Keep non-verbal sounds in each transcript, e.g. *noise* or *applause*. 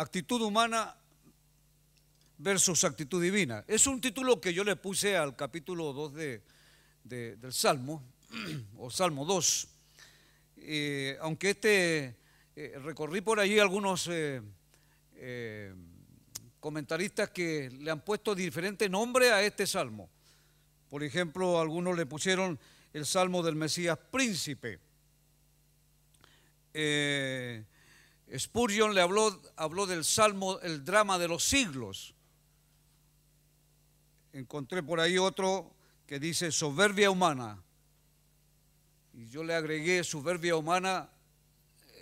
actitud humana versus actitud divina. Es un título que yo le puse al capítulo 2 de, del Salmo, *clears throat* o Salmo 2. Eh, aunque este, eh, recorrí por allí algunos eh, comentaristas que le han puesto diferente nombre a este salmo. Por ejemplo, algunos le pusieron el salmo del Mesías príncipe. Spurgeon le habló, habló del salmo, el drama de los siglos. Encontré por ahí otro que dice soberbia humana. Y yo le agregué soberbia humana,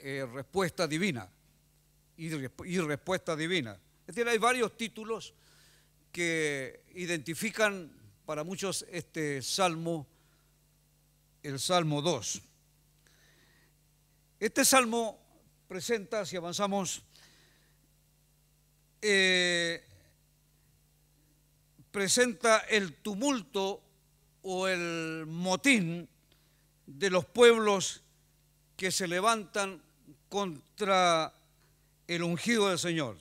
eh, respuesta divina. Y, y respuesta divina. Es decir, hay varios títulos que identifican para muchos este salmo, el Salmo 2. Este salmo presenta, si avanzamos, eh, presenta el tumulto o el motín de los pueblos que se levantan contra el ungido del Señor.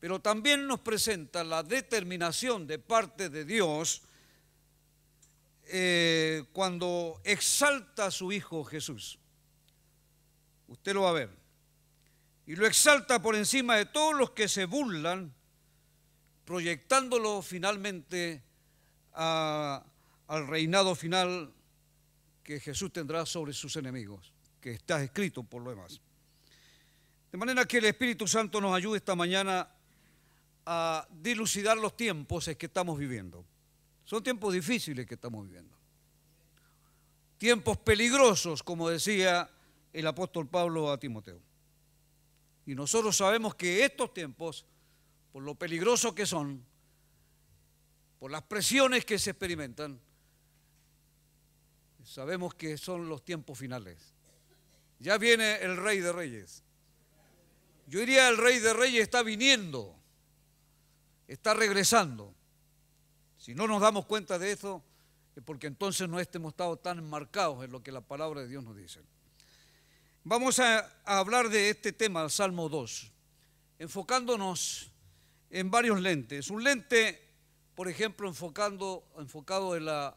Pero también nos presenta la determinación de parte de Dios eh, cuando exalta a su Hijo Jesús. Usted lo va a ver. Y lo exalta por encima de todos los que se burlan, proyectándolo finalmente al reinado final que Jesús tendrá sobre sus enemigos, que está escrito por lo demás. De manera que el Espíritu Santo nos ayude esta mañana a dilucidar los tiempos que estamos viviendo. Son tiempos difíciles que estamos viviendo. Tiempos peligrosos, como decía el apóstol Pablo a Timoteo. Y nosotros sabemos que estos tiempos, por lo peligrosos que son, por las presiones que se experimentan, sabemos que son los tiempos finales. Ya viene el rey de reyes. Yo diría el rey de reyes está viniendo, está regresando. Si no nos damos cuenta de eso, es porque entonces no hemos estado tan enmarcados en lo que la palabra de Dios nos dice. Vamos a, hablar de este tema, el Salmo 2, enfocándonos en varios lentes. Un lente, por ejemplo, enfocando, enfocado en la,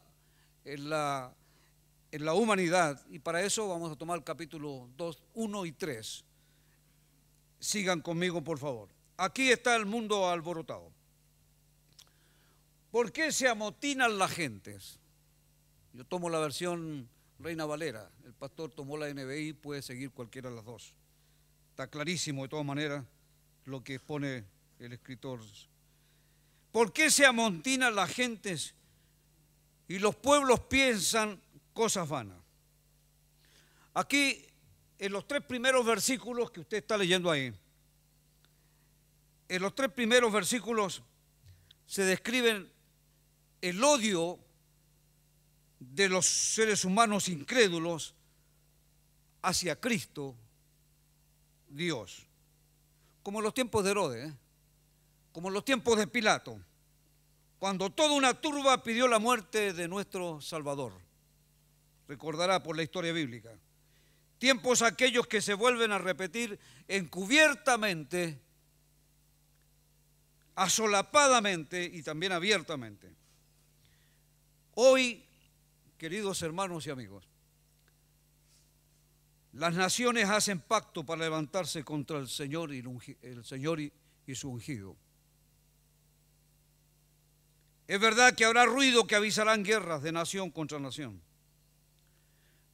en, la, humanidad, y para eso vamos a tomar el capítulo 2, 1 y 3. Sigan conmigo, por favor. Aquí está el mundo alborotado. ¿Por qué se amotinan las gentes? Yo tomo la versión Reina Valera. El pastor tomó la NBI, puede seguir cualquiera de las dos. Está clarísimo de todas maneras lo que expone el escritor. ¿Por qué se amontinan las gentes y los pueblos piensan cosas vanas? Aquí, en los tres primeros versículos que usted está leyendo ahí, en los tres primeros versículos se describen el odio de los seres humanos incrédulos hacia Cristo, Dios. Como en los tiempos de Herodes, como en los tiempos de Pilato, cuando toda una turba pidió la muerte de nuestro Salvador. Recordará por la historia bíblica. Tiempos aquellos que se vuelven a repetir encubiertamente, asolapadamente y también abiertamente. Hoy queridos hermanos y amigos, las naciones hacen pacto para levantarse contra el Señor y, el Señor y, su ungido. Es verdad que habrá ruido que avisarán guerras de nación contra nación.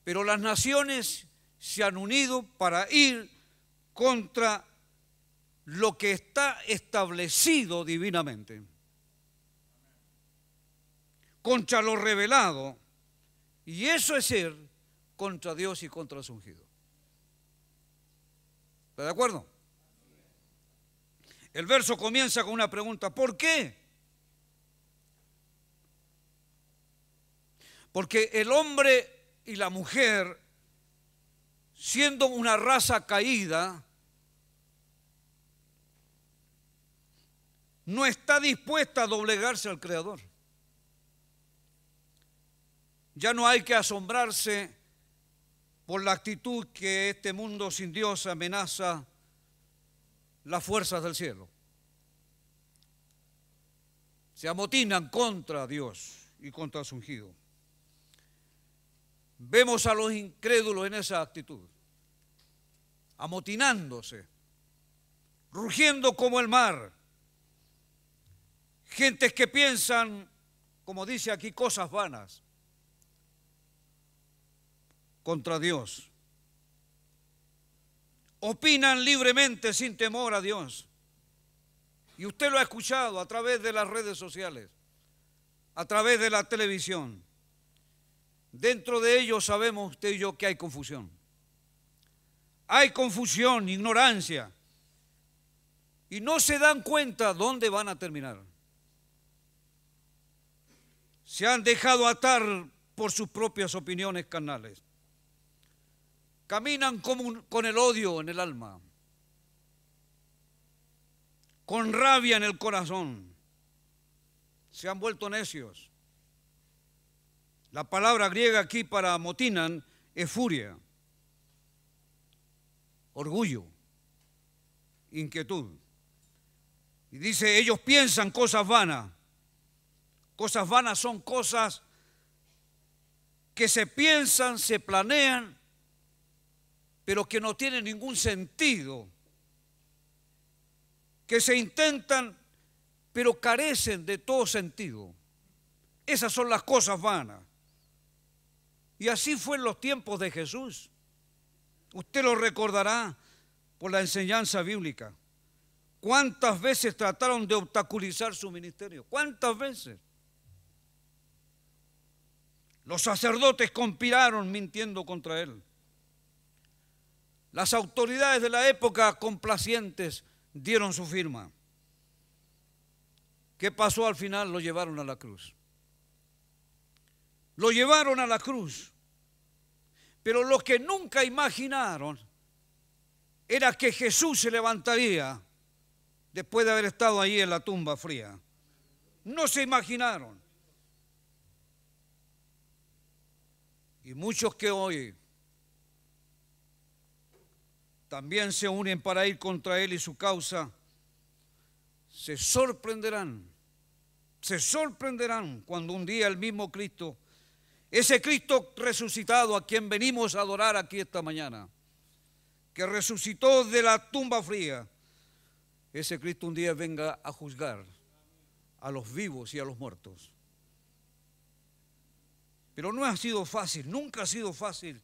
Pero las naciones se han unido para ir contra lo que está establecido divinamente, contra lo revelado y eso es ser contra Dios y contra su ungido. ¿Está de acuerdo? El verso comienza con una pregunta, ¿por qué? Porque el hombre y la mujer, siendo una raza caída, no está dispuesta a doblegarse al Creador. Ya no hay que asombrarse por la actitud que este mundo sin Dios amenaza las fuerzas del cielo. Se amotinan contra Dios y contra su ungido. Vemos a los incrédulos en esa actitud, amotinándose, rugiendo como el mar. Gentes que piensan, como dice aquí, cosas vanas contra Dios. Opinan libremente sin temor a Dios. Y usted lo ha escuchado a través de las redes sociales, a través de la televisión. Dentro de ellos sabemos usted y yo que hay confusión. Hay confusión, ignorancia. Y no se dan cuenta dónde van a terminar. Se han dejado atar por sus propias opiniones carnales. Caminan con el odio en el alma, con rabia en el corazón. Se han vuelto necios la palabra griega aquí para motinan es furia, orgullo, inquietud. Y dice, ellos piensan cosas vanas. Cosas vanas son cosas que se piensan, se planean, pero que no tienen ningún sentido. Que se intentan, pero carecen de todo sentido. Esas son las cosas vanas. Y así fue en los tiempos de Jesús. Usted lo recordará por la enseñanza bíblica. ¿Cuántas veces trataron de obstaculizar su ministerio? ¿Cuántas veces? Los sacerdotes conspiraron mintiendo contra él. Las autoridades de la época complacientes dieron su firma. ¿Qué pasó al final? Lo llevaron a la cruz. Lo llevaron a la cruz. Pero lo que nunca imaginaron era que Jesús se levantaría después de haber estado ahí en la tumba fría. No se imaginaron. Y muchos que hoy también se unen para ir contra Él y su causa, se sorprenderán, se sorprenderán cuando un día el mismo Cristo ese Cristo resucitado a quien venimos a adorar aquí esta mañana, que resucitó de la tumba fría, ese Cristo un día venga a juzgar a los vivos y a los muertos. Pero no ha sido fácil, nunca ha sido fácil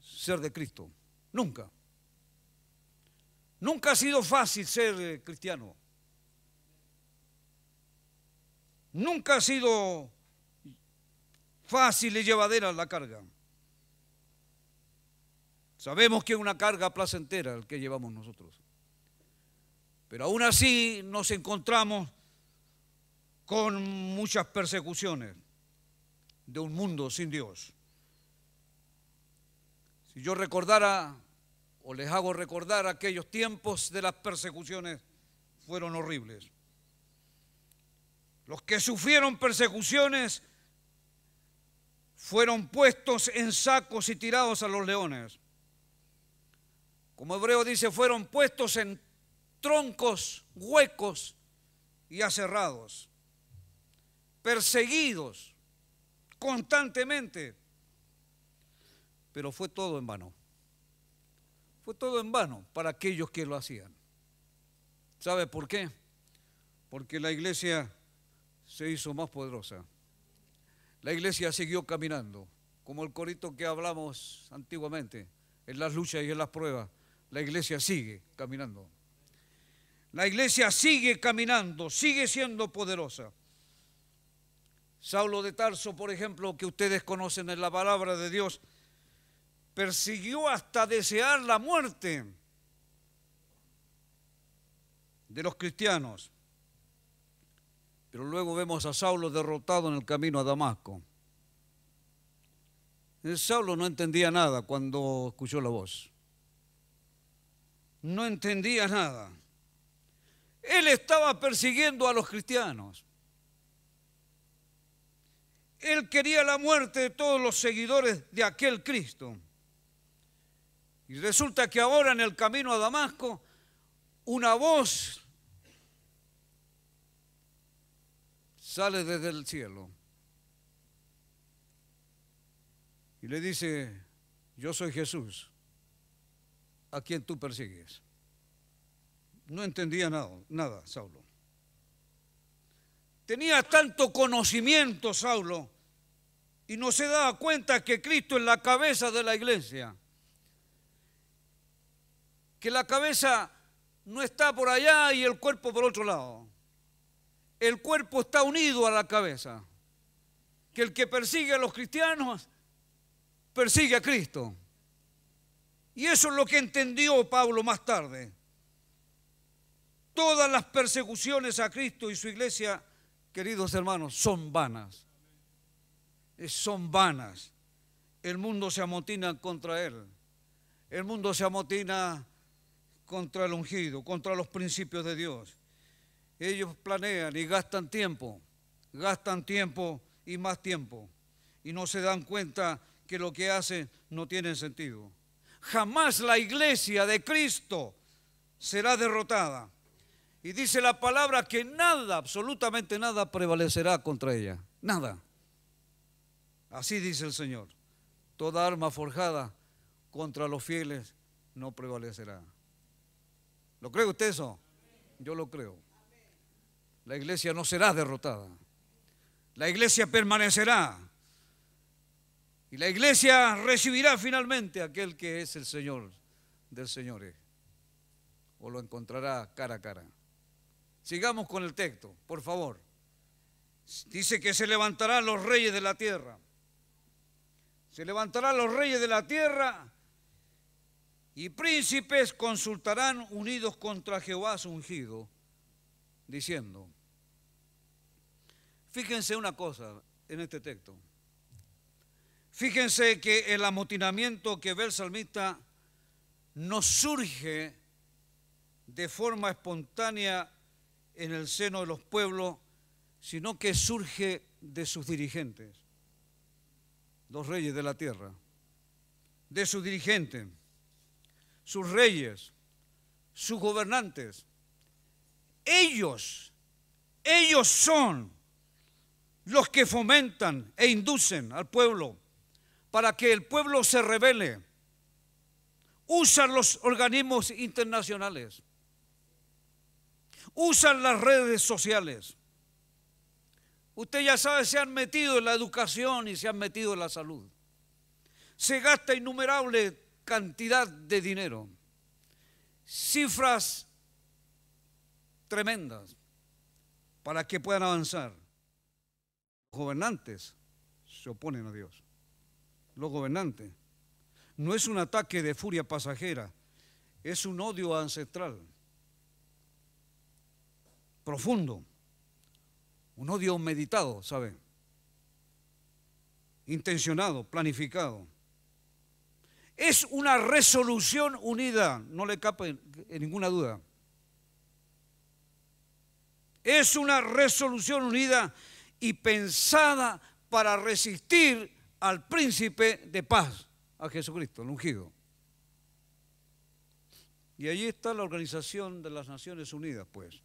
ser de Cristo, nunca. Nunca ha sido fácil ser cristiano. Nunca ha sido fácil y llevadera la carga. Sabemos que es una carga placentera el que llevamos nosotros. Pero aún así nos encontramos con muchas persecuciones de un mundo sin Dios. Si yo recordara o les hago recordar aquellos tiempos de las persecuciones fueron horribles. Los que sufrieron persecuciones fueron puestos en sacos y tirados a los leones. Como Hebreo dice, fueron puestos en troncos huecos y aserrados, perseguidos constantemente. Pero fue todo en vano. Fue todo en vano para aquellos que lo hacían. ¿Sabe por qué? Porque la iglesia se hizo más poderosa la iglesia siguió caminando, como el corito que hablamos antiguamente, en las luchas y en las pruebas. La iglesia sigue caminando. La iglesia sigue caminando, sigue siendo poderosa. Saulo de Tarso, por ejemplo, que ustedes conocen en la palabra de Dios, persiguió hasta desear la muerte de los cristianos. Pero luego vemos a Saulo derrotado en el camino a Damasco. Saulo no entendía nada cuando escuchó la voz. No entendía nada. Él estaba persiguiendo a los cristianos. Él quería la muerte de todos los seguidores de aquel Cristo. Y resulta que ahora en el camino a Damasco una voz sale desde el cielo y le dice, yo soy Jesús, a quien tú persigues. No entendía nada, nada, Saulo. Tenía tanto conocimiento, Saulo, y no se daba cuenta que Cristo es la cabeza de la iglesia. Que la cabeza no está por allá y el cuerpo por otro lado. El cuerpo está unido a la cabeza. Que el que persigue a los cristianos persigue a Cristo. Y eso es lo que entendió Pablo más tarde. Todas las persecuciones a Cristo y su iglesia, queridos hermanos, son vanas. Son vanas. El mundo se amotina contra él. El mundo se amotina contra el ungido, contra los principios de Dios. Ellos planean y gastan tiempo, gastan tiempo y más tiempo. Y no se dan cuenta que lo que hacen no tiene sentido. Jamás la iglesia de Cristo será derrotada. Y dice la palabra que nada, absolutamente nada prevalecerá contra ella. Nada. Así dice el Señor. Toda arma forjada contra los fieles no prevalecerá. ¿Lo cree usted eso? Yo lo creo. La iglesia no será derrotada. La iglesia permanecerá. Y la iglesia recibirá finalmente aquel que es el Señor del Señor. O lo encontrará cara a cara. Sigamos con el texto, por favor. Dice que se levantarán los reyes de la tierra. Se levantarán los reyes de la tierra y príncipes consultarán unidos contra Jehová su ungido, diciendo, fíjense una cosa en este texto. Fíjense que el amotinamiento que ve el salmista no surge de forma espontánea en el seno de los pueblos, sino que surge de sus dirigentes, los reyes de la tierra, de sus dirigentes, sus reyes, sus gobernantes. Ellos, ellos son los que fomentan e inducen al pueblo para que el pueblo se revele. Usan los organismos internacionales. Usan las redes sociales. Usted ya sabe, se han metido en la educación y se han metido en la salud. Se gasta innumerable cantidad de dinero. Cifras tremendas para que puedan avanzar. Los gobernantes se oponen a Dios los gobernantes. No es un ataque de furia pasajera, es un odio ancestral, profundo, un odio meditado, ¿sabe? Intencionado, planificado. Es una resolución unida, no le cabe ninguna duda. Es una resolución unida y pensada para resistir al príncipe de paz, a Jesucristo, el ungido. Y allí está la Organización de las Naciones Unidas, pues.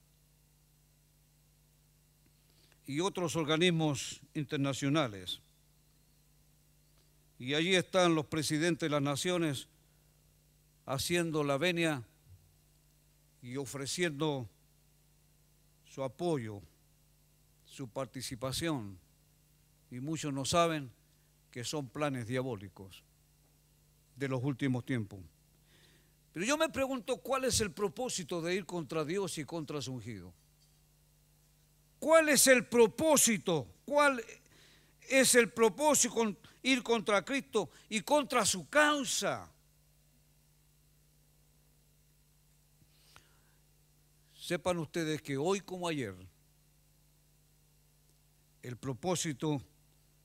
Y otros organismos internacionales. Y allí están los presidentes de las naciones haciendo la venia y ofreciendo su apoyo, su participación. Y muchos no saben que son planes diabólicos de los últimos tiempos. Pero yo me pregunto cuál es el propósito de ir contra Dios y contra su ungido. ¿Cuál es el propósito? ¿Cuál es el propósito ir contra Cristo y contra su causa? Sepan ustedes que hoy como ayer, el propósito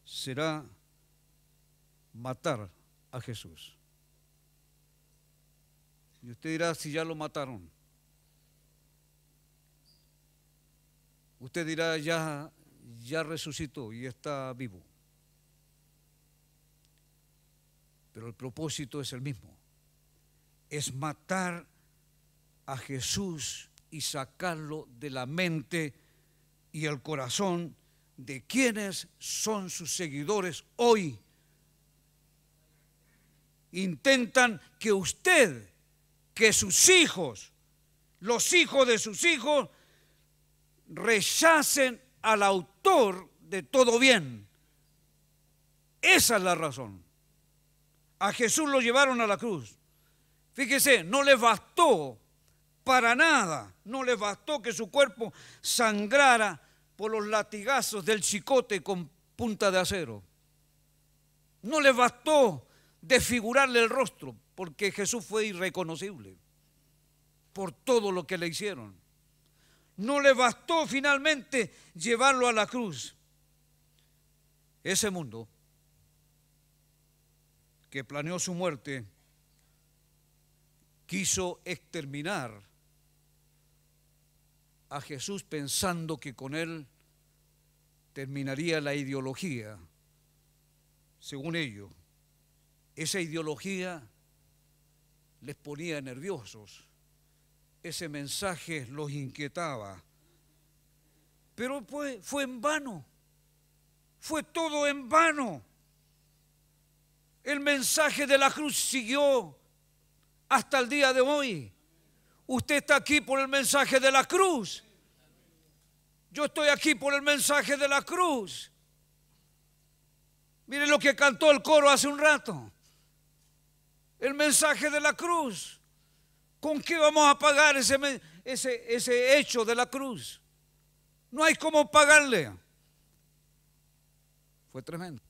será matar a Jesús. Y usted dirá si ya lo mataron. Usted dirá ya, ya resucitó y está vivo. Pero el propósito es el mismo. Es matar a Jesús y sacarlo de la mente y el corazón de quienes son sus seguidores hoy. Intentan que usted, que sus hijos, los hijos de sus hijos, rechacen al autor de todo bien. Esa es la razón. A Jesús lo llevaron a la cruz. Fíjese, no les bastó para nada, no les bastó que su cuerpo sangrara por los latigazos del chicote con punta de acero. No les bastó desfigurarle el rostro, porque Jesús fue irreconocible por todo lo que le hicieron. No le bastó finalmente llevarlo a la cruz. Ese mundo que planeó su muerte quiso exterminar a Jesús pensando que con él terminaría la ideología, según ellos. Esa ideología les ponía nerviosos, ese mensaje los inquietaba, pero fue, fue en vano, fue todo en vano. El mensaje de la cruz siguió hasta el día de hoy. Usted está aquí por el mensaje de la cruz. Yo estoy aquí por el mensaje de la cruz. Mire lo que cantó el coro hace un rato. El mensaje de la cruz. ¿Con qué vamos a pagar ese, ese, ese hecho de la cruz? No hay cómo pagarle. Fue tremendo,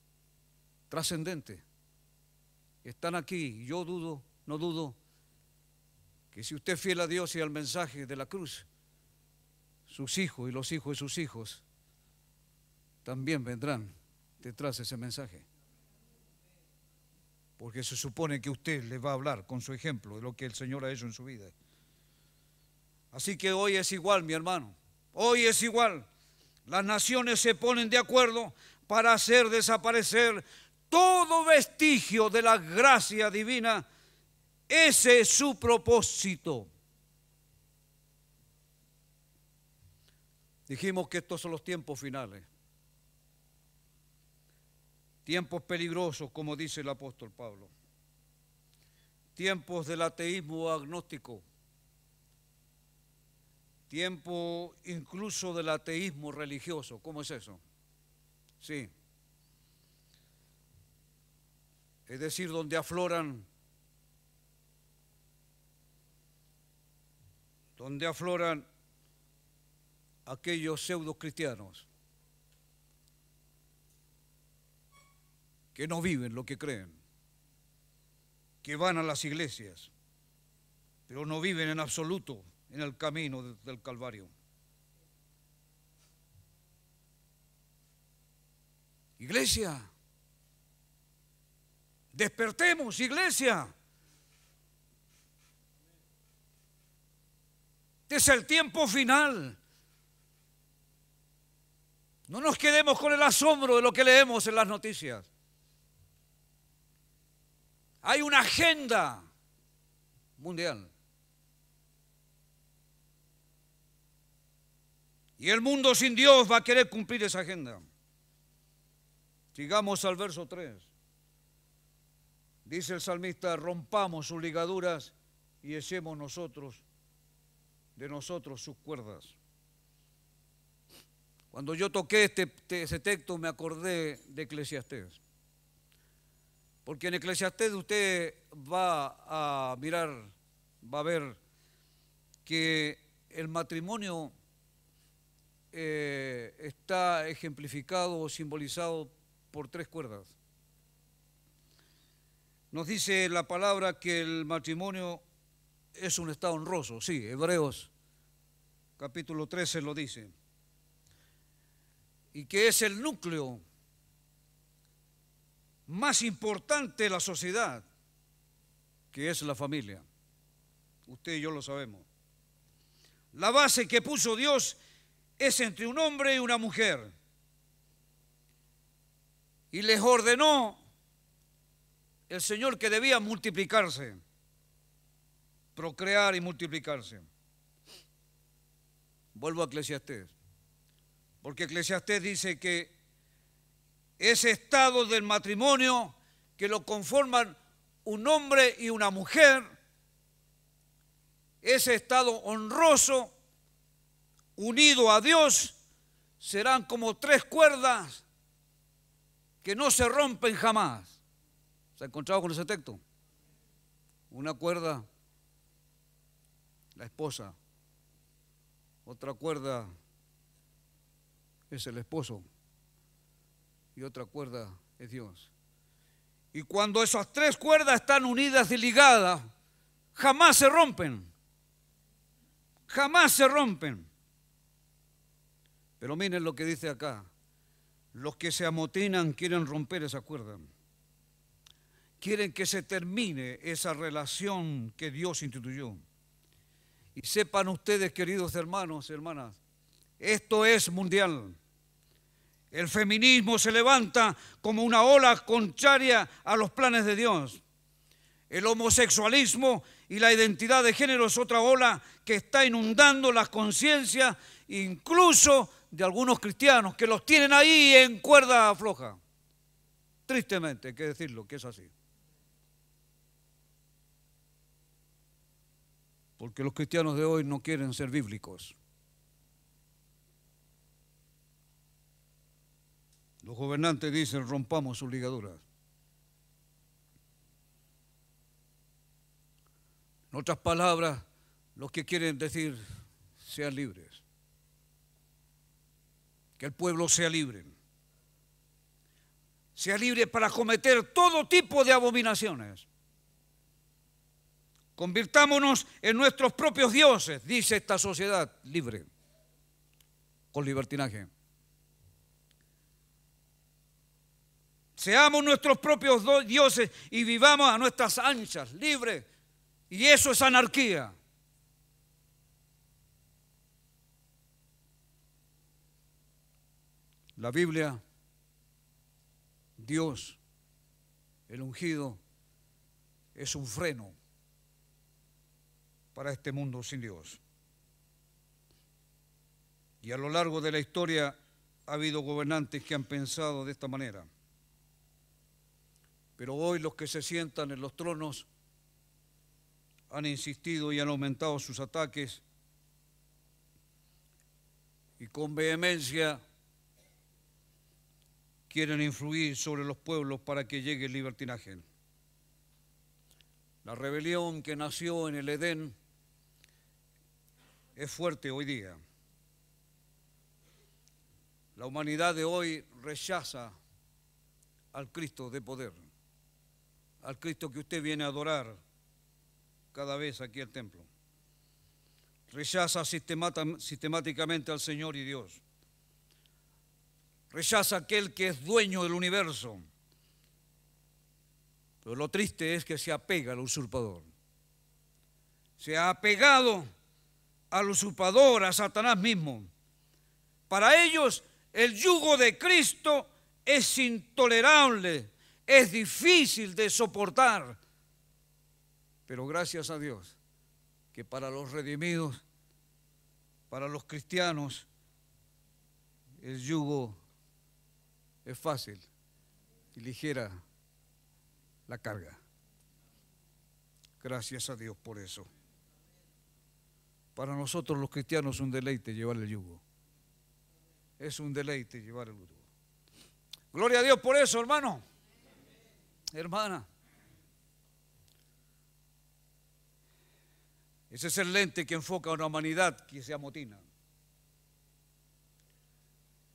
trascendente. Están aquí, yo dudo, no dudo, que si usted es fiel a Dios y al mensaje de la cruz, sus hijos y los hijos de sus hijos también vendrán detrás de ese mensaje. Porque se supone que usted le va a hablar con su ejemplo de lo que el Señor ha hecho en su vida. Así que hoy es igual, mi hermano. Hoy es igual. Las naciones se ponen de acuerdo para hacer desaparecer todo vestigio de la gracia divina. Ese es su propósito. Dijimos que estos son los tiempos finales. Tiempos peligrosos, como dice el apóstol Pablo. Tiempos del ateísmo agnóstico. Tiempo incluso del ateísmo religioso. ¿Cómo es eso? Sí. Es decir, donde afloran donde afloran aquellos pseudo cristianos que no viven lo que creen, que van a las iglesias, pero no viven en absoluto en el camino del Calvario. Iglesia, despertemos, iglesia. Este es el tiempo final. No nos quedemos con el asombro de lo que leemos en las noticias. Hay una agenda mundial. Y el mundo sin Dios va a querer cumplir esa agenda. Sigamos al verso 3. Dice el salmista, rompamos sus ligaduras y echemos nosotros de nosotros sus cuerdas. Cuando yo toqué este, ese texto me acordé de Eclesiastés. Porque en Eclesiastés usted va a mirar, va a ver que el matrimonio eh, está ejemplificado o simbolizado por tres cuerdas. Nos dice la palabra que el matrimonio es un estado honroso, sí, Hebreos capítulo 13 lo dice y que es el núcleo más importante de la sociedad, que es la familia. Usted y yo lo sabemos. La base que puso Dios es entre un hombre y una mujer. Y les ordenó el Señor que debía multiplicarse. procrear y multiplicarse. Vuelvo a Eclesiastés, porque Eclesiastés dice que ese estado del matrimonio que lo conforman un hombre y una mujer, ese estado honroso, unido a Dios, serán como tres cuerdas que no se rompen jamás. ¿Se ha encontrado con ese texto? Una cuerda, la esposa. Otra cuerda es el esposo. Y otra cuerda es Dios. Y cuando esas tres cuerdas están unidas y ligadas, jamás se rompen. Jamás se rompen. Pero miren lo que dice acá. Los que se amotinan quieren romper esa cuerda. Quieren que se termine esa relación que Dios instituyó. Y sepan ustedes, queridos hermanos y hermanas, esto es mundial. El feminismo se levanta como una ola contraria a los planes de Dios. El homosexualismo y la identidad de género es otra ola que está inundando las conciencias, incluso de algunos cristianos, que los tienen ahí en cuerda floja. Tristemente, hay que decirlo, que es así. Porque los cristianos de hoy no quieren ser bíblicos. Los gobernantes dicen rompamos sus ligaduras. En otras palabras, los que quieren decir sean libres. Que el pueblo sea libre. Sea libre para cometer todo tipo de abominaciones. Convirtámonos en nuestros propios dioses, dice esta sociedad libre, con libertinaje. Seamos nuestros propios dioses y vivamos a nuestras anchas, libres. Y eso es anarquía. La Biblia, Dios, el ungido, es un freno para este mundo sin Dios. Y a lo largo de la historia ha habido gobernantes que han pensado de esta manera. Pero hoy los que se sientan en los tronos han insistido y han aumentado sus ataques y con vehemencia quieren influir sobre los pueblos para que llegue el libertinaje. La rebelión que nació en el Edén es fuerte hoy día. La humanidad de hoy rechaza al Cristo de poder al Cristo que usted viene a adorar cada vez aquí al templo. Rechaza sistemáticamente al Señor y Dios. Rechaza aquel que es dueño del universo. Pero lo triste es que se apega al usurpador. Se ha apegado al usurpador, a Satanás mismo. Para ellos el yugo de Cristo es intolerable, es difícil de soportar. Pero gracias a Dios que para los redimidos, para los cristianos, el yugo es fácil y ligera la carga. Gracias a Dios por eso. Para nosotros los cristianos es un deleite llevar el yugo. Es un deleite llevar el yugo. Gloria a Dios por eso, hermano hermana. Ese es el lente que enfoca a una humanidad que se amotina.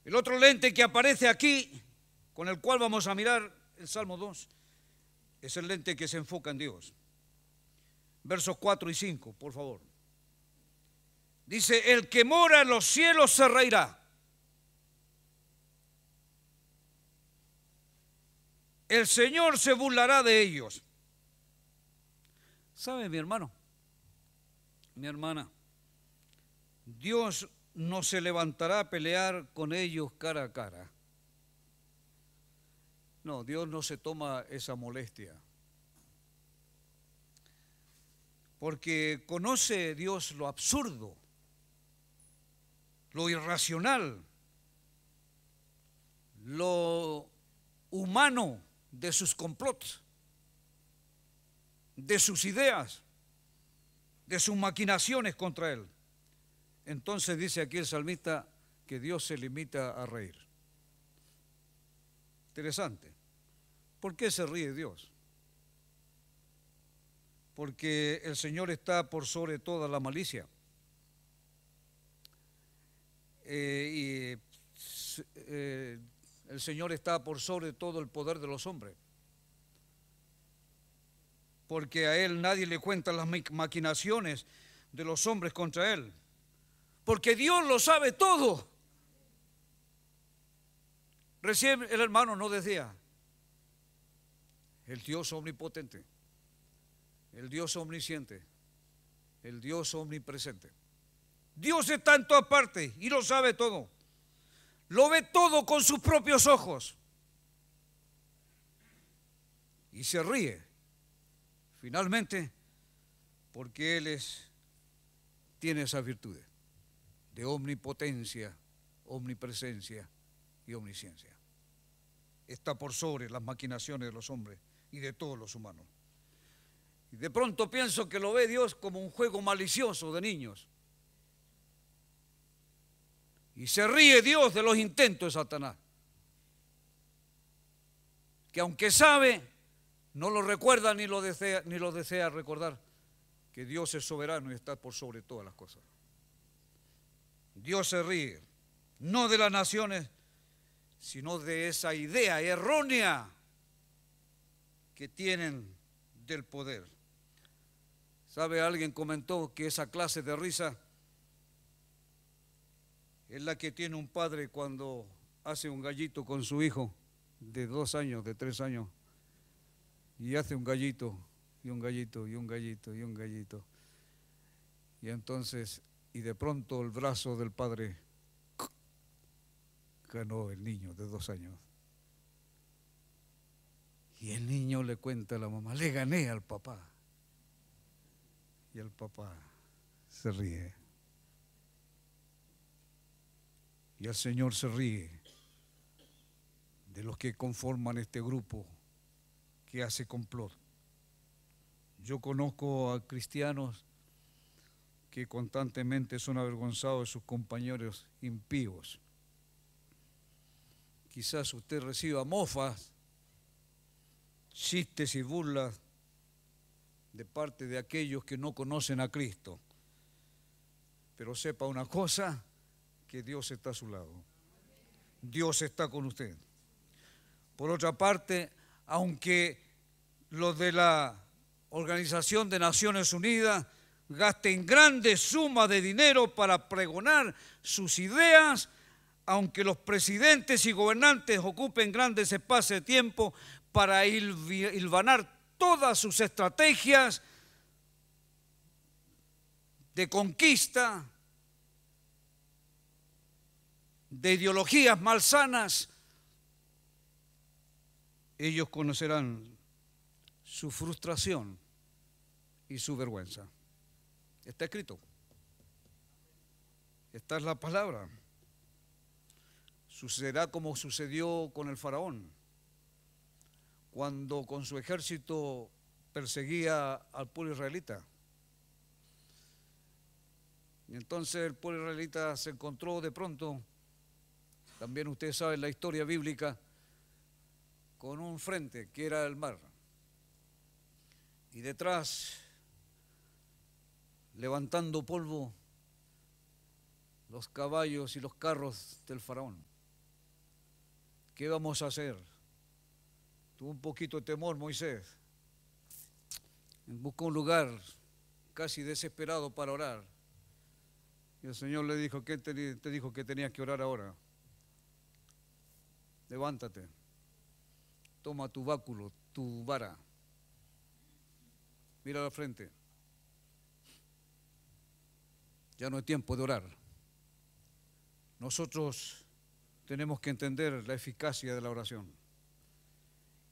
El otro lente que aparece aquí, con el cual vamos a mirar el Salmo 2, es el lente que se enfoca en Dios. Versos 4 y 5, por favor. Dice, el que mora en los cielos se reirá. el Señor se burlará de ellos. ¿Sabe, mi hermano? Mi hermana, Dios no se levantará a pelear con ellos cara a cara. No, Dios no se toma esa molestia. porque conoce Dios lo absurdo, lo irracional, lo humano de sus complots, de sus ideas, de sus maquinaciones contra él. Entonces dice aquí el salmista que Dios se limita a reír. Interesante. ¿Por qué se ríe Dios? Porque el Señor está por sobre toda la malicia. Eh, y eh, el Señor está por sobre todo el poder de los hombres. Porque a Él nadie le cuenta las maquinaciones de los hombres contra Él. Porque Dios lo sabe todo. Recién el hermano no decía, el Dios omnipotente, el Dios omnisciente, el Dios omnipresente. Dios está en todas partes y lo sabe todo. Lo ve todo con sus propios ojos. Y se ríe. Finalmente, porque Él es, tiene esas virtudes de omnipotencia, omnipresencia y omnisciencia. Está por sobre las maquinaciones de los hombres y de todos los humanos. Y de pronto pienso que lo ve Dios como un juego malicioso de niños. Y se ríe Dios de los intentos de Satanás. Que aunque sabe, no lo recuerda ni lo desea, ni lo desea recordar, que Dios es soberano y está por sobre todas las cosas. Dios se ríe, no de las naciones, sino de esa idea errónea que tienen del poder. ¿Sabe? Alguien comentó que esa clase de risa es la que tiene un padre cuando hace un gallito con su hijo de dos años, de tres años, y hace un gallito, y un gallito, y un gallito, y un gallito. Y entonces, y de pronto el brazo del padre ganó el niño de dos años. Y el niño le cuenta a la mamá, le gané al papá. Y el papá se ríe. Y el Señor se ríe de los que conforman este grupo que hace complot. Yo conozco a cristianos que constantemente son avergonzados de sus compañeros impíos. Quizás usted reciba mofas, chistes y burlas de parte de aquellos que no conocen a Cristo. Pero sepa una cosa, que Dios está a su lado. Dios está con usted. Por otra parte, aunque los de la Organización de Naciones Unidas gasten grandes sumas de dinero para pregonar sus ideas, aunque los presidentes y gobernantes ocupen grandes espacios de tiempo para hilvanar todas sus estrategias de conquista, de ideologías malsanas, ellos conocerán su frustración y su vergüenza. Está escrito. Esta es la palabra. Sucederá como sucedió con el faraón, cuando con su ejército perseguía al pueblo israelita. Y entonces el pueblo israelita se encontró de pronto también ustedes saben la historia bíblica, con un frente que era el mar. Y detrás, levantando polvo, los caballos y los carros del faraón. ¿Qué vamos a hacer? Tuvo un poquito de temor Moisés. Buscó un lugar casi desesperado para orar. Y el Señor le dijo, ¿qué te, te dijo que tenías que orar ahora? Levántate, toma tu báculo, tu vara, mira a la frente. Ya no hay tiempo de orar. Nosotros tenemos que entender la eficacia de la oración.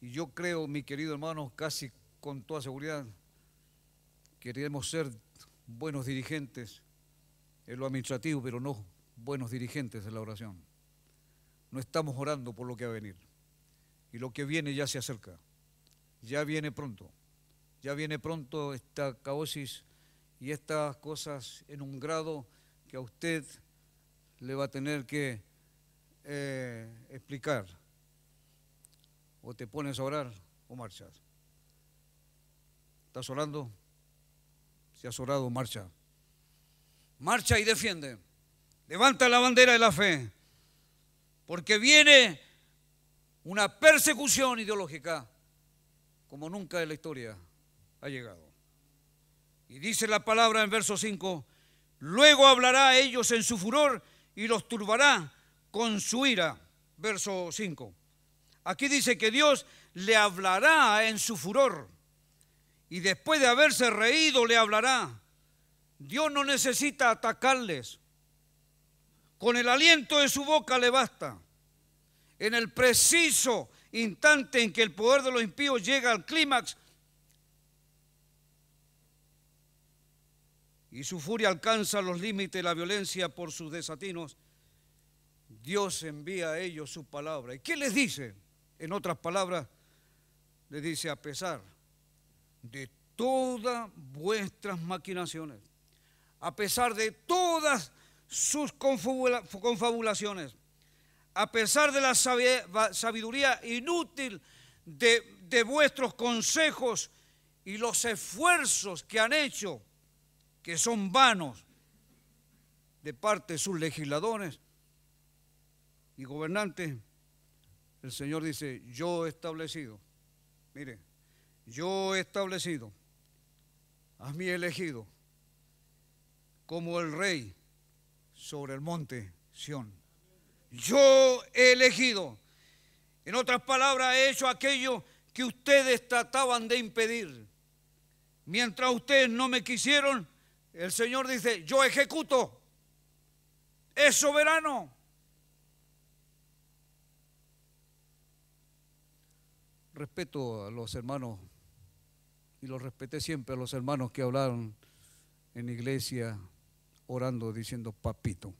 Y yo creo, mi querido hermano, casi con toda seguridad, queremos ser buenos dirigentes en lo administrativo, pero no buenos dirigentes en la oración. No estamos orando por lo que va a venir. Y lo que viene ya se acerca. Ya viene pronto. Ya viene pronto esta caosis y estas cosas en un grado que a usted le va a tener que eh, explicar. O te pones a orar o marchas. ¿Estás orando? Si has orado, marcha. Marcha y defiende. Levanta la bandera de la fe. Porque viene una persecución ideológica como nunca en la historia ha llegado. Y dice la palabra en verso 5, luego hablará a ellos en su furor y los turbará con su ira. Verso 5. Aquí dice que Dios le hablará en su furor y después de haberse reído le hablará. Dios no necesita atacarles. Con el aliento de su boca le basta. En el preciso instante en que el poder de los impíos llega al clímax y su furia alcanza los límites de la violencia por sus desatinos, Dios envía a ellos su palabra. ¿Y qué les dice? En otras palabras, les dice, a pesar de todas vuestras maquinaciones, a pesar de todas sus confabulaciones, a pesar de la sabiduría inútil de, vuestros consejos y los esfuerzos que han hecho que son vanos de parte de sus legisladores y gobernantes, el Señor dice, yo he establecido, mire, yo he establecido a mi elegido como el rey sobre el monte Sión. Yo he elegido, en otras palabras, he hecho aquello que ustedes trataban de impedir. Mientras ustedes no me quisieron, el Señor dice, yo ejecuto. Es soberano. Respeto a los hermanos y los respeté siempre a los hermanos que hablaron en iglesia orando diciendo papito.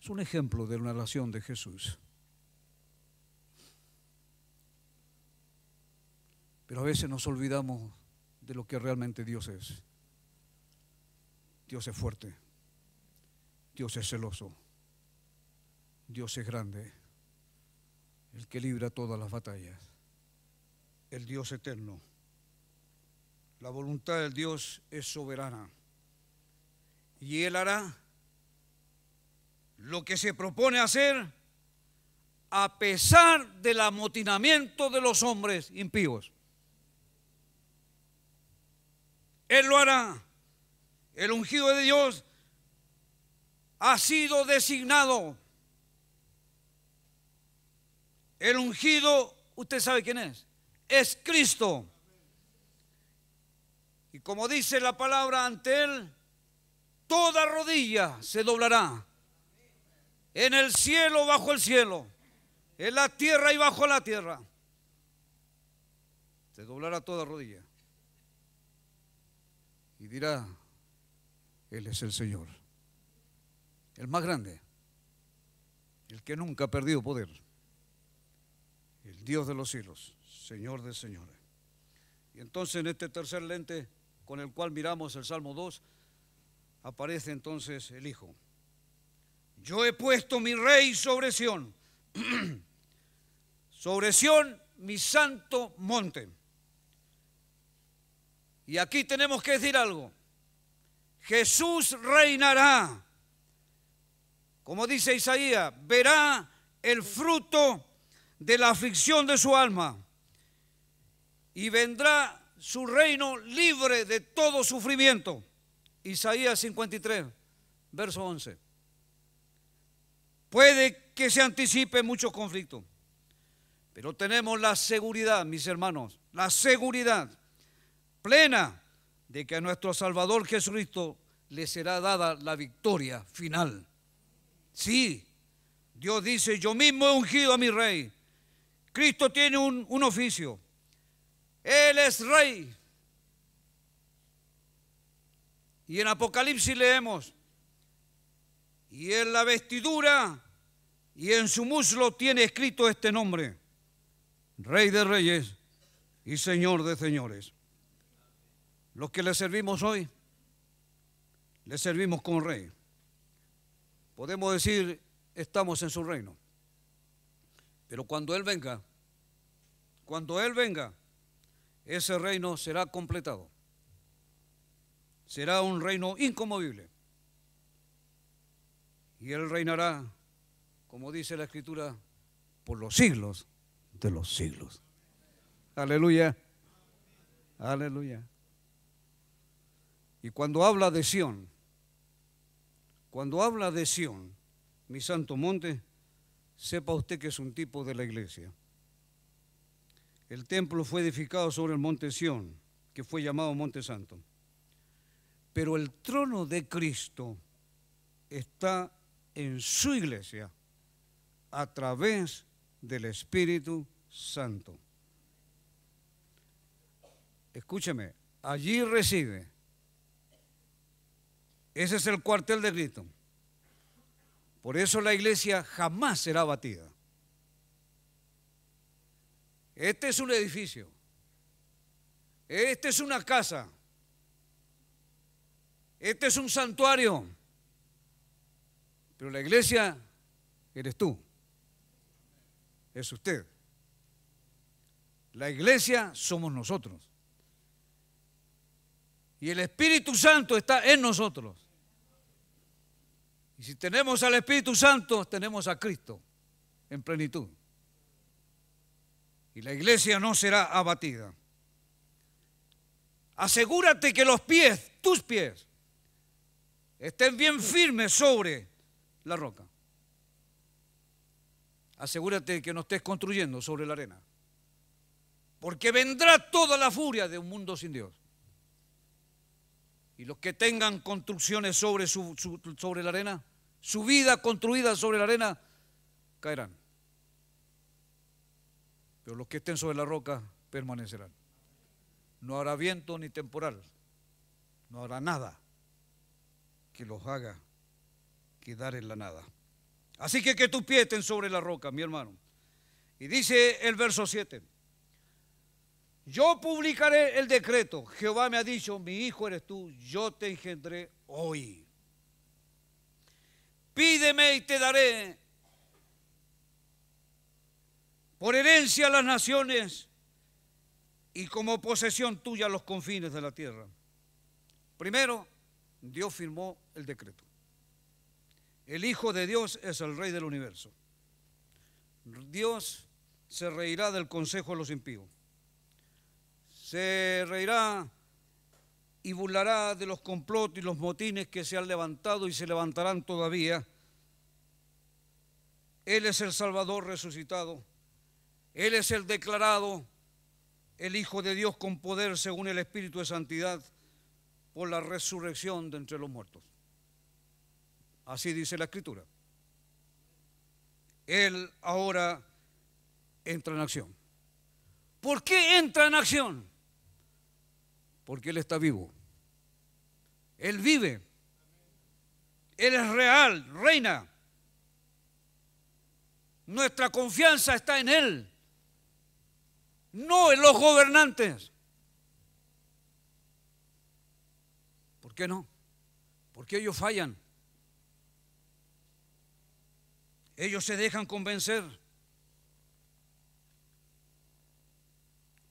Es un ejemplo de una relación de Jesús. Pero a veces nos olvidamos de lo que realmente Dios es. Dios es fuerte. Dios es celoso. Dios es grande. El que libra todas las batallas. El Dios eterno. La voluntad del Dios es soberana. Y Él hará lo que se propone hacer a pesar del amotinamiento de los hombres impíos. Él lo hará el ungido de Dios ha sido designado. El ungido, usted sabe quién es, es Cristo. Y como dice la palabra ante él, toda rodilla se doblará. En el cielo, bajo el cielo. En la tierra y bajo la tierra. Se doblará toda rodilla. Y dirá, él es el Señor. El más grande. El que nunca ha perdido poder. El Dios de los cielos. Señor de señores. Y entonces en este tercer lente con el cual miramos el Salmo 2, aparece entonces el Hijo. Yo he puesto mi rey sobre Sión. *clears throat* sobre Sión, mi santo monte. Y aquí tenemos que decir algo. Jesús reinará. Como dice Isaías, verá el fruto de la aflicción de su alma y vendrá su reino libre de todo sufrimiento. Isaías 53, verso 11. Puede que se anticipe muchos conflictos, pero tenemos la seguridad, mis hermanos, la seguridad plena de que a nuestro Salvador Jesucristo le será dada la victoria final. Sí, Dios dice, yo mismo he ungido a mi rey. Cristo tiene un, un oficio. Él es rey. Y en Apocalipsis leemos, y en la vestidura y en su muslo tiene escrito este nombre, Rey de Reyes y Señor de Señores. Los que le servimos hoy, le servimos como Rey. Podemos decir, estamos en su reino. Pero cuando Él venga, cuando Él venga, ese reino será completado. Será un reino incomovible. Y Él reinará, como dice la Escritura, por los siglos de los siglos. Aleluya. Aleluya. Y cuando habla de Sión, cuando habla de Sión, mi santo monte, sepa usted que es un tipo de la iglesia. El templo fue edificado sobre el monte Sión, que fue llamado Monte Santo. Pero el trono de Cristo está en su iglesia a través del Espíritu Santo. Escúcheme, allí reside. Ese es el cuartel de Cristo. Por eso la iglesia jamás será batida. Este es un edificio. Este es una casa. Este es un santuario. Pero la iglesia eres tú. Es usted. La iglesia somos nosotros. Y el Espíritu Santo está en nosotros. Y si tenemos al Espíritu Santo, tenemos a Cristo en plenitud. Y la iglesia no será abatida. Asegúrate que los pies, tus pies, estén bien firmes sobre la roca. Asegúrate que no estés construyendo sobre la arena. Porque vendrá toda la furia de un mundo sin Dios. Y los que tengan construcciones sobre, sobre la arena, su vida construida sobre la arena, caerán. Pero los que estén sobre la roca permanecerán. No habrá viento ni temporal. No habrá nada que los haga quedar en la nada. Así que que tus pies estén sobre la roca, mi hermano. Y dice el verso 7. Yo publicaré el decreto. Jehová me ha dicho, mi hijo eres tú, yo te engendré hoy. Pídeme y te daré por herencia a las naciones y como posesión tuya los confines de la tierra. Primero, Dios firmó el decreto. El Hijo de Dios es el Rey del universo. Dios se reirá del consejo de los impíos se reirá y burlará de los complots y los motines que se han levantado y se levantarán todavía. Él es el Salvador resucitado. Él es el declarado, el Hijo de Dios con poder según el Espíritu de Santidad por la resurrección de entre los muertos. Así dice la Escritura. Él ahora entra en acción. ¿Por qué entra en acción? Porque Él está vivo. Él vive. Él es real, reina. Nuestra confianza está en Él, no en los gobernantes. ¿Por qué no? Porque ellos fallan. Ellos se dejan convencer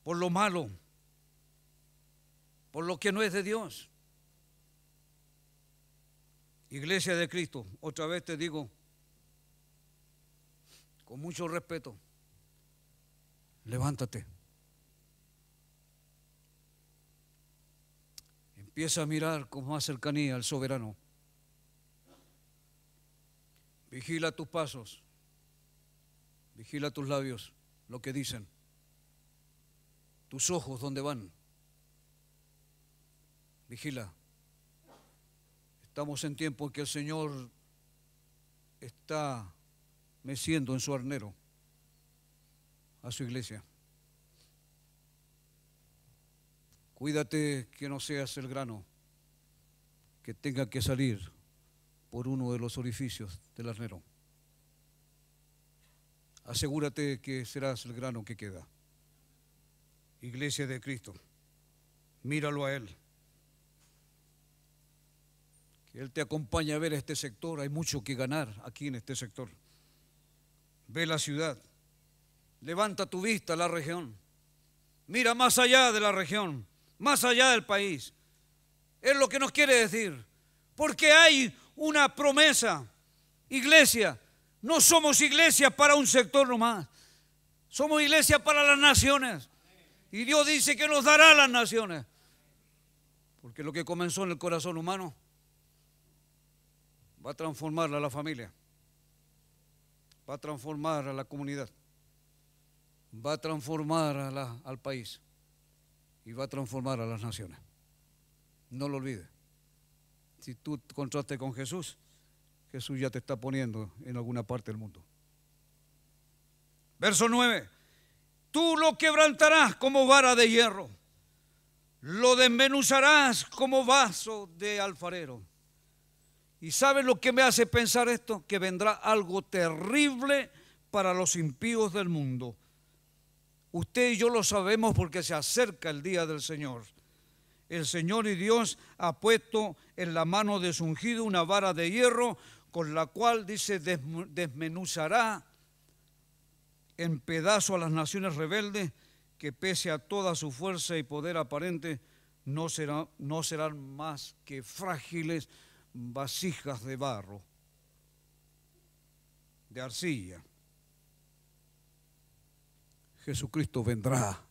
por lo malo por lo que no es de Dios. Iglesia de Cristo, otra vez te digo, con mucho respeto, levántate. Empieza a mirar con más cercanía al soberano. Vigila tus pasos, vigila tus labios, lo que dicen, tus ojos, dónde van. Vigila. Estamos en tiempo en que el Señor está meciendo en su arnero a su iglesia. Cuídate que no seas el grano que tenga que salir por uno de los orificios del arnero. Asegúrate que serás el grano que queda. Iglesia de Cristo, míralo a Él. Que Él te acompañe a ver este sector. Hay mucho que ganar aquí en este sector. Ve la ciudad. Levanta tu vista a la región. Mira más allá de la región, más allá del país. Es lo que nos quiere decir. Porque hay una promesa. Iglesia, no somos iglesia para un sector nomás. Somos iglesia para las naciones. Y Dios dice que nos dará las naciones. Porque lo que comenzó en el corazón humano va a transformar a la familia. Va a transformar a la comunidad va a transformar al país y va a transformar a las naciones. No lo olvides. Si tú contrastes con Jesús, Jesús ya te está poniendo en alguna parte del mundo. Verso 9. Tú lo quebrantarás como vara de hierro, lo desmenuzarás como vaso de alfarero. ¿Y sabes lo que me hace pensar esto? Que vendrá algo terrible para los impíos del mundo Usted y yo lo sabemos porque se acerca el día del Señor. El Señor y Dios ha puesto en la mano de su ungido una vara de hierro con la cual, dice, desmenuzará en pedazo a las naciones rebeldes que pese a toda su fuerza y poder aparente, no, no serán más que frágiles vasijas de barro, de arcilla. Jesucristo vendrá.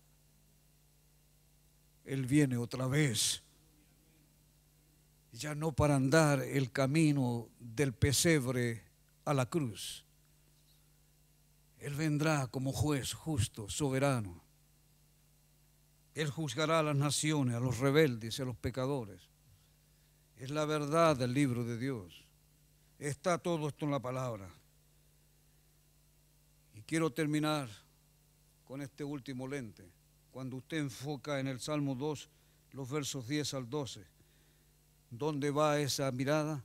Él viene otra vez. Ya no para andar el camino del pesebre a la cruz. Él vendrá como juez justo, soberano. Él juzgará a las naciones, a los rebeldes, a los pecadores. Es la verdad del libro de Dios. Está todo esto en la palabra. Y quiero terminar con este último lente. Cuando usted enfoca en el Salmo 2, los versos 10 al 12, ¿dónde va esa mirada?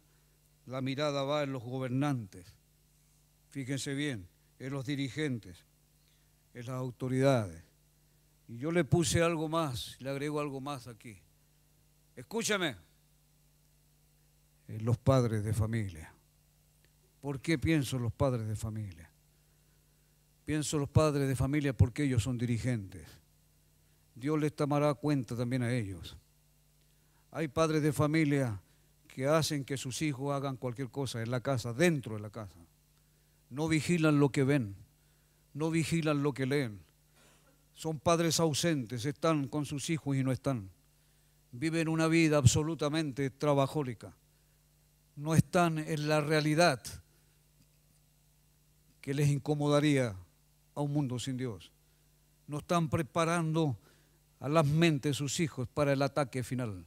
La mirada va en los gobernantes. Fíjense bien, en los dirigentes, en las autoridades. Y yo le puse algo más, le agrego algo más aquí. Escúchame, en los padres de familia. ¿Por qué pienso en los padres de familia? Pienso en los padres de familia porque ellos son dirigentes. Dios les tomará cuenta también a ellos. Hay padres de familia que hacen que sus hijos hagan cualquier cosa en la casa, dentro de la casa. No vigilan lo que ven, no vigilan lo que leen. Son padres ausentes, están con sus hijos y no están. Viven una vida absolutamente trabajólica. No están en la realidad que les incomodaría a un mundo sin Dios. No están preparando a las mentes de sus hijos para el ataque final.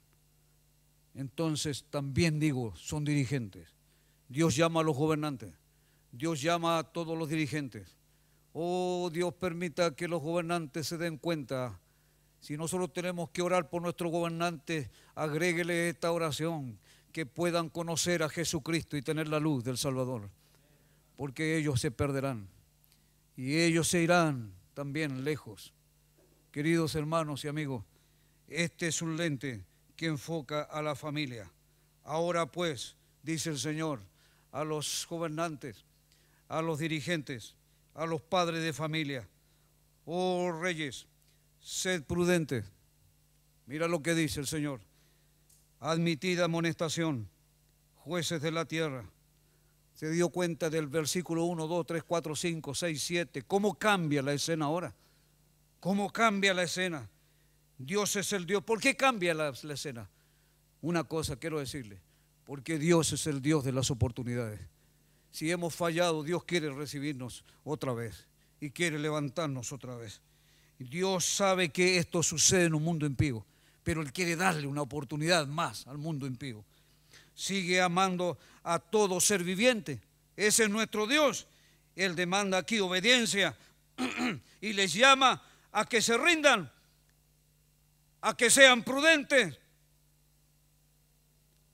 Entonces también digo, son dirigentes. Dios llama a los gobernantes. Dios llama a todos los dirigentes. Oh, Dios permita que los gobernantes se den cuenta. Si nosotros tenemos que orar por nuestros gobernantes, agréguele esta oración, que puedan conocer a Jesucristo y tener la luz del Salvador, porque ellos se perderán y ellos se irán también lejos. Queridos hermanos y amigos, este es un lente que enfoca a la familia. Ahora pues, dice el Señor, a los gobernantes, a los dirigentes, a los padres de familia, oh reyes, sed prudentes. Mira lo que dice el Señor. Admitida amonestación, jueces de la tierra se dio cuenta del versículo 1, 2, 3, 4, 5, 6, 7. ¿Cómo cambia la escena ahora? ¿Cómo cambia la escena? Dios es el Dios. ¿Por qué cambia la, escena? Una cosa quiero decirle, porque Dios es el Dios de las oportunidades. Si hemos fallado, Dios quiere recibirnos otra vez y quiere levantarnos otra vez. Dios sabe que esto sucede en un mundo impío, pero Él quiere darle una oportunidad más al mundo impío sigue amando a todo ser viviente. Ese es nuestro Dios. Él demanda aquí obediencia *clears throat* y les llama a que se rindan, a que sean prudentes,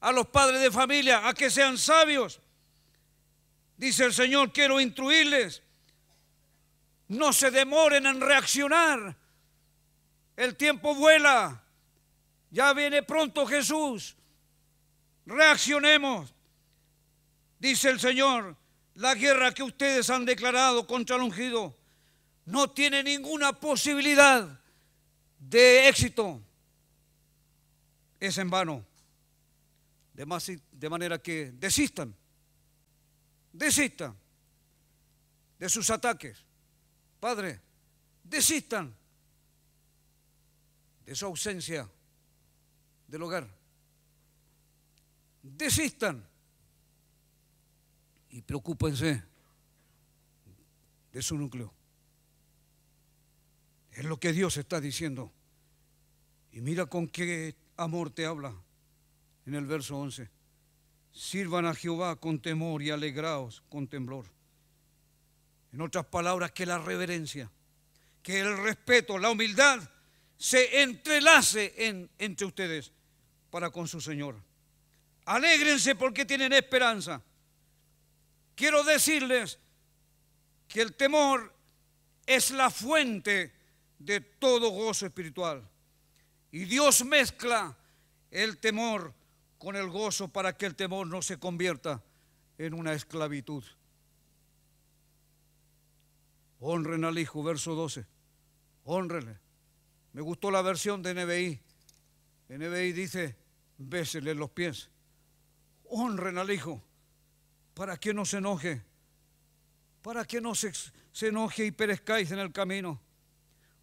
a los padres de familia a que sean sabios. Dice el Señor, quiero instruirles. No se demoren en reaccionar. El tiempo vuela. Ya viene pronto Jesús. Reaccionemos. Dice el Señor, la guerra que ustedes han declarado contra el ungido no tiene ninguna posibilidad de éxito. Es en vano. De, manera que desistan, desistan de sus ataques. Padre, desistan de su ausencia del hogar. Desistan y preocúpense de su núcleo. Es lo que Dios está diciendo. Y mira con qué amor te habla en el verso 11. Sirvan a Jehová con temor y alegraos con temblor. En otras palabras, que la reverencia, que el respeto, la humildad se entrelace entre ustedes para con su Señor. Alégrense porque tienen esperanza. Quiero decirles que el temor es la fuente de todo gozo espiritual. Y Dios mezcla el temor con el gozo para que el temor no se convierta en una esclavitud. Honren al Hijo, verso 12. Honrenle. Me gustó la versión de NBI. NBI dice, bésele los pies. Honren al Hijo para que no se enoje, para que no se, se enoje y perezcáis en el camino,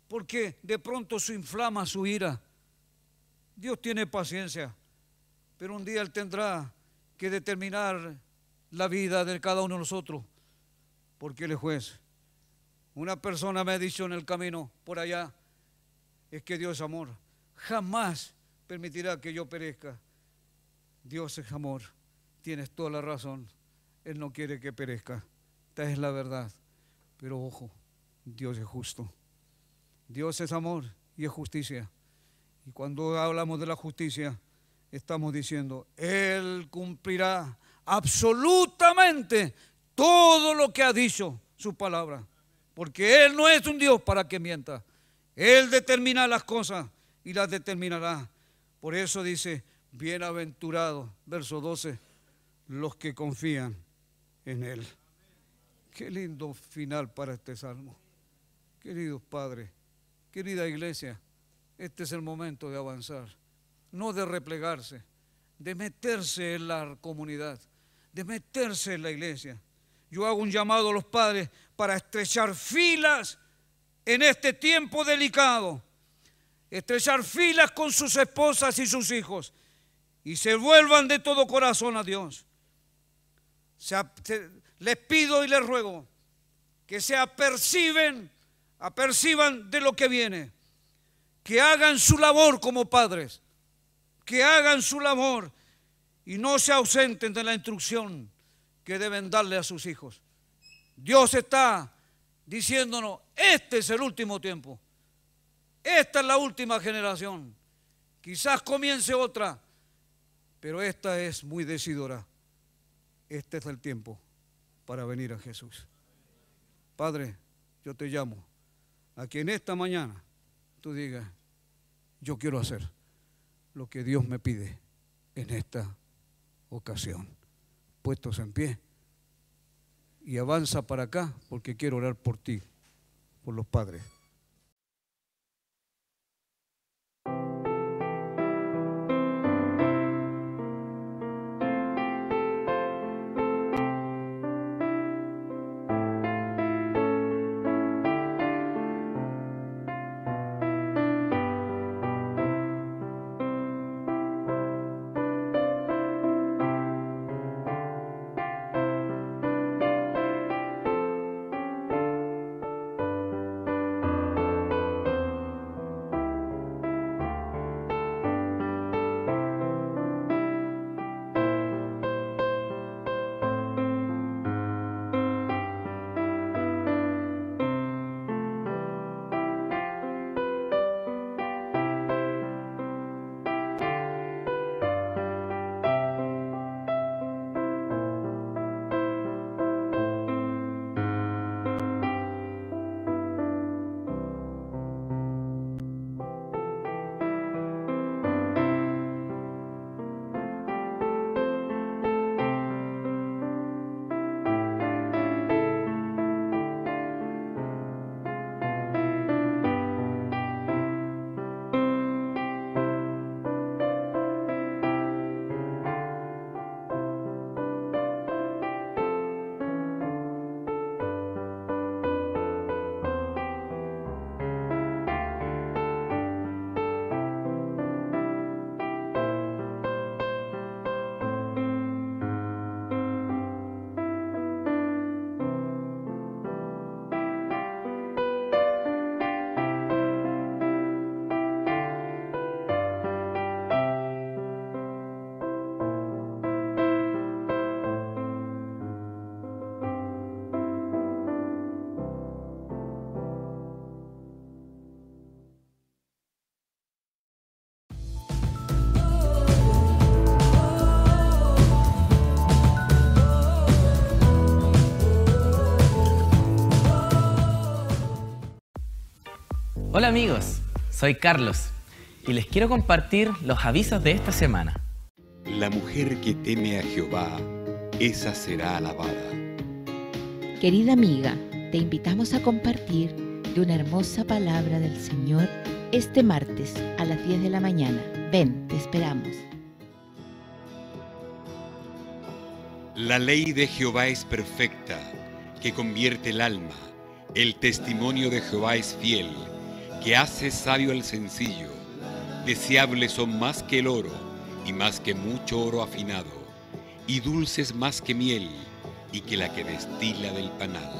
porque de pronto se inflama su ira. Dios tiene paciencia, pero un día Él tendrá que determinar la vida de cada uno de nosotros, porque Él es juez. Una persona me ha dicho en el camino por allá, es que Dios es amor. Jamás permitirá que yo perezca. Dios es amor. Tienes toda la razón. Él no quiere que perezca. Esta es la verdad. Pero ojo, Dios es justo. Dios es amor y es justicia. Y cuando hablamos de la justicia, estamos diciendo, Él cumplirá absolutamente todo lo que ha dicho su palabra. Porque Él no es un Dios para que mienta. Él determina las cosas y las determinará. Por eso dice, bienaventurados, verso 12, los que confían en Él. Qué lindo final para este salmo. Queridos padres, querida iglesia, este es el momento de avanzar, no de replegarse, de meterse en la comunidad, de meterse en la iglesia. Yo hago un llamado a los padres para estrechar filas en este tiempo delicado, estrechar filas con sus esposas y sus hijos y se vuelvan de todo corazón a Dios. les pido y les ruego que se aperciben, aperciban de lo que viene, que hagan su labor como padres, que hagan su labor y no se ausenten de la instrucción que deben darle a sus hijos. Dios está diciéndonos, este es el último tiempo, esta es la última generación, quizás comience otra, pero esta es muy decidora. Este es el tiempo para venir a Jesús. Padre, yo te llamo a que en esta mañana tú digas, yo quiero hacer lo que Dios me pide en esta ocasión. Puestos en pie y avanza para acá porque quiero orar por ti, por los padres. Hola amigos, soy Carlos y les quiero compartir los avisos de esta semana. La mujer que teme a Jehová, esa será alabada. Querida amiga, te invitamos a compartir de una hermosa palabra del Señor este martes a las 10 de la mañana. Ven, te esperamos. La ley de Jehová es perfecta, que convierte el alma. El testimonio de Jehová es fiel, que hace sabio al sencillo. Deseables son más que el oro, y más que mucho oro afinado, y dulces más que miel, y que la que destila del panal.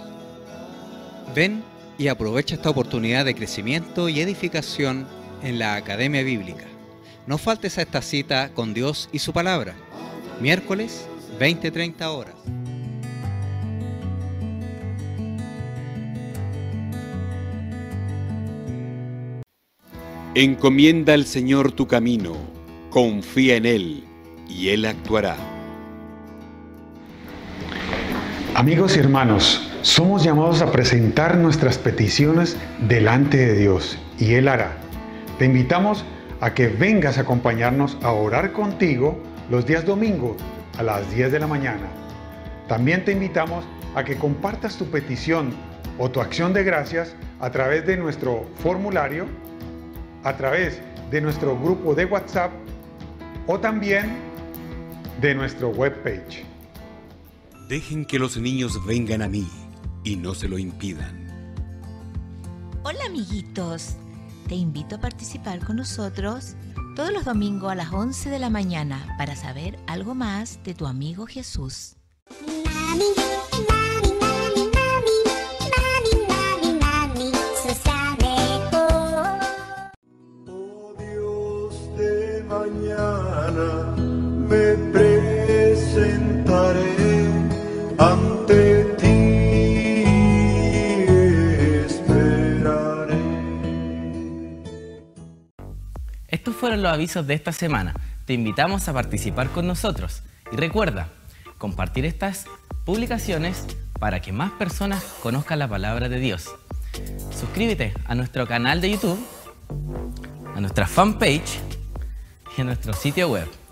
Ven y aprovecha esta oportunidad de crecimiento y edificación en la Academia Bíblica. No faltes a esta cita con Dios y su palabra. Miércoles, 20-30 horas. Encomienda al Señor tu camino, confía en Él, y Él actuará. Amigos y hermanos, somos llamados a presentar nuestras peticiones delante de Dios y Él hará. Te invitamos a que vengas a acompañarnos a orar contigo los días domingos a las 10 de la mañana. También te invitamos a que compartas tu petición o tu acción de gracias a través de nuestro formulario, a través de nuestro grupo de WhatsApp o también de nuestro webpage. Dejen que los niños vengan a mí y no se lo impidan. Hola amiguitos, te invito a participar con nosotros todos los domingos a las 11 de la mañana para saber algo más de tu amigo Jesús. Mami, mami, mami, me presentaré ante ti, esperaré. Estos fueron los avisos de esta semana. Te invitamos a participar con nosotros. Y recuerda, compartir estas publicaciones para que más personas conozcan la palabra de Dios. Suscríbete a nuestro canal de YouTube, a nuestra fanpage a nuestro sitio web.